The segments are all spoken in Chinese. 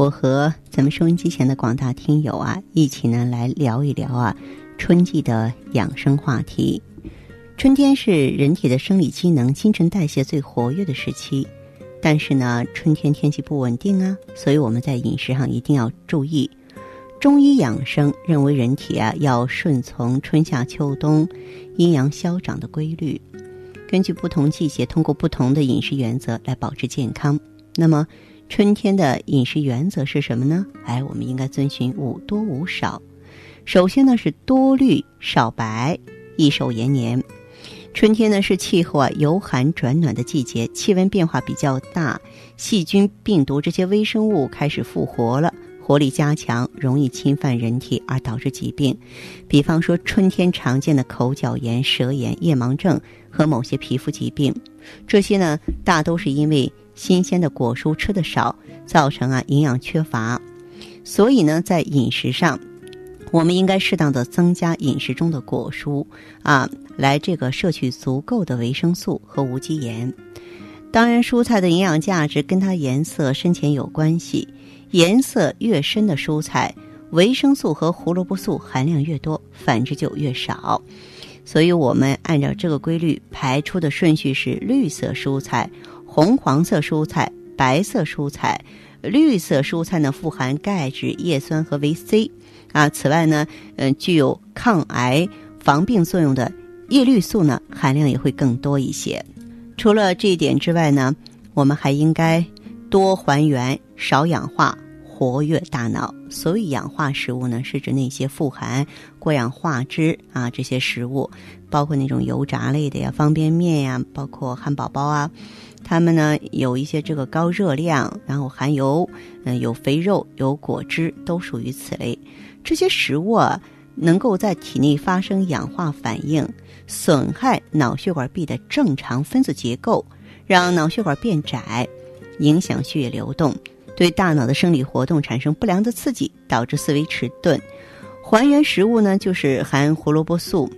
我和咱们收音机前的广大听友啊，一起呢来聊一聊啊，春季的养生话题。春天是人体的生理机能、新陈代谢最活跃的时期，但是呢，春天天气不稳定啊，所以我们在饮食上一定要注意。中医养生认为，人体啊要顺从春夏秋冬阴阳消长的规律，根据不同季节，通过不同的饮食原则来保持健康。那么。春天的饮食原则是什么呢？哎，我们应该遵循五多五少。首先呢是多绿少白，益寿延年。春天呢是气候啊由寒转暖的季节，气温变化比较大，细菌、病毒这些微生物开始复活了，活力加强，容易侵犯人体而导致疾病。比方说春天常见的口角炎、舌炎、夜盲症和某些皮肤疾病，这些呢大都是因为。新鲜的果蔬吃的少，造成啊营养缺乏，所以呢，在饮食上，我们应该适当的增加饮食中的果蔬啊，来这个摄取足够的维生素和无机盐。当然，蔬菜的营养价值跟它颜色深浅有关系，颜色越深的蔬菜，维生素和胡萝卜素含量越多，反之就越少。所以我们按照这个规律排出的顺序是绿色蔬菜。红黄色蔬菜、白色蔬菜、绿色蔬菜呢，富含钙质、叶酸和维 C，啊，此外呢，嗯，具有抗癌防病作用的叶绿素呢，含量也会更多一些。除了这一点之外呢，我们还应该多还原、少氧化，活跃大脑。所谓氧化食物呢，是指那些富含过氧化脂啊这些食物，包括那种油炸类的呀、方便面呀，包括汉堡包啊。它们呢有一些这个高热量，然后含油，嗯，有肥肉，有果汁，都属于此类。这些食物啊，能够在体内发生氧化反应，损害脑血管壁的正常分子结构，让脑血管变窄，影响血液流动，对大脑的生理活动产生不良的刺激，导致思维迟钝。还原食物呢，就是含胡萝卜素，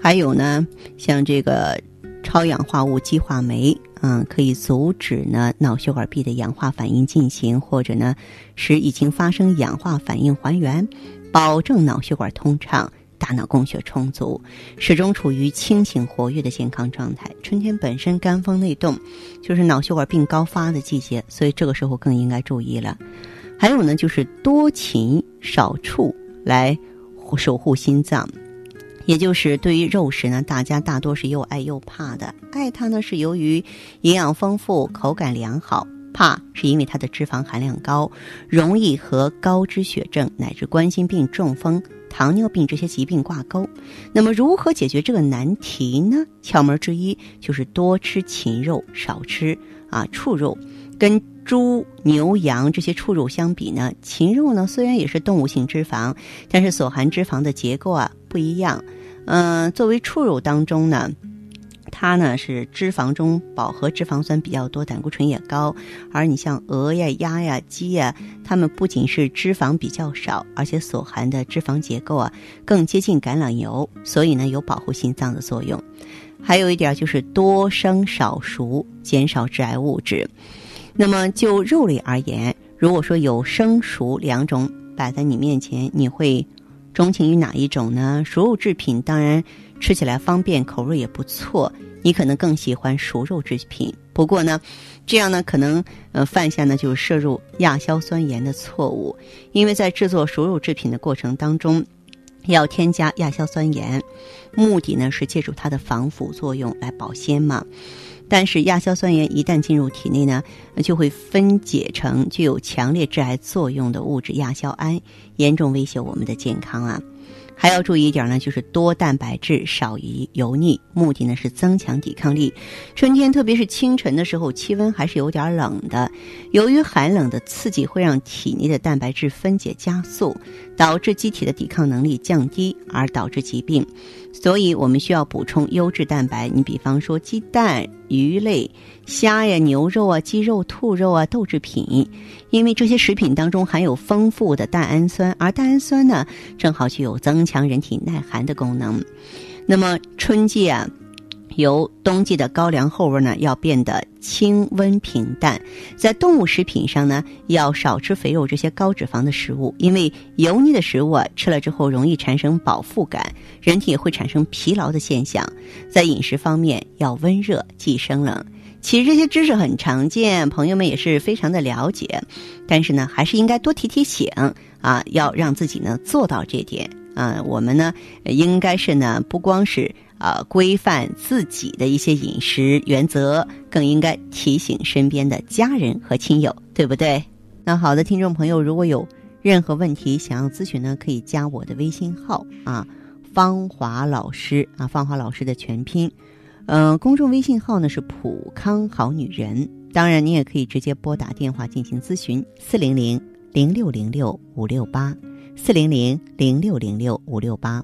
还有呢，像这个超氧化物激化酶。嗯，可以阻止呢脑血管壁的氧化反应进行，或者呢使已经发生氧化反应还原，保证脑血管通畅，大脑供血充足，始终处于清醒活跃的健康状态。春天本身肝风内动，就是脑血管病高发的季节，所以这个时候更应该注意了。还有呢，就是多勤少畜来守护心脏。也就是对于肉食呢，大家大多是又爱又怕的。爱它呢，是由于营养丰富、口感良好；怕是因为它的脂肪含量高，容易和高脂血症乃至冠心病、中风、糖尿病这些疾病挂钩。那么，如何解决这个难题呢？窍门之一就是多吃禽肉，少吃啊畜肉。跟猪、牛、羊这些畜肉相比呢，禽肉呢虽然也是动物性脂肪，但是所含脂肪的结构啊不一样。嗯，作为畜肉当中呢，它呢是脂肪中饱和脂肪酸比较多，胆固醇也高。而你像鹅呀、鸭呀、鸡呀，它们不仅是脂肪比较少，而且所含的脂肪结构啊更接近橄榄油，所以呢有保护心脏的作用。还有一点就是多生少熟，减少致癌物质。那么就肉类而言，如果说有生熟两种摆在你面前，你会？钟情于哪一种呢？熟肉制品当然吃起来方便，口味也不错。你可能更喜欢熟肉制品，不过呢，这样呢可能呃犯下呢就是摄入亚硝酸盐的错误，因为在制作熟肉制品的过程当中，要添加亚硝酸盐，目的呢是借助它的防腐作用来保鲜嘛。但是亚硝酸盐一旦进入体内呢，就会分解成具有强烈致癌作用的物质亚硝胺，严重威胁我们的健康啊。还要注意一点呢，就是多蛋白质，少于油腻，目的呢是增强抵抗力。春天，特别是清晨的时候，气温还是有点冷的。由于寒冷的刺激会让体内的蛋白质分解加速，导致机体的抵抗能力降低，而导致疾病。所以我们需要补充优质蛋白。你比方说鸡蛋、鱼类、虾呀、牛肉啊、鸡肉、兔肉啊、豆制品，因为这些食品当中含有丰富的蛋氨酸，而蛋氨酸呢，正好具有增强人体耐寒的功能。那么春季啊。由冬季的高粱后味呢，要变得清温平淡。在动物食品上呢，要少吃肥肉这些高脂肪的食物，因为油腻的食物啊，吃了之后容易产生饱腹感，人体会产生疲劳的现象。在饮食方面，要温热忌生冷。其实这些知识很常见，朋友们也是非常的了解，但是呢，还是应该多提提醒啊，要让自己呢做到这点啊。我们呢，应该是呢，不光是。啊，规范自己的一些饮食原则，更应该提醒身边的家人和亲友，对不对？那好的，听众朋友，如果有任何问题想要咨询呢，可以加我的微信号啊，芳华老师啊，芳华老师的全拼，嗯，公众微信号呢是普康好女人。当然，你也可以直接拨打电话进行咨询，四零零零六零六五六八，四零零零六零六五六八。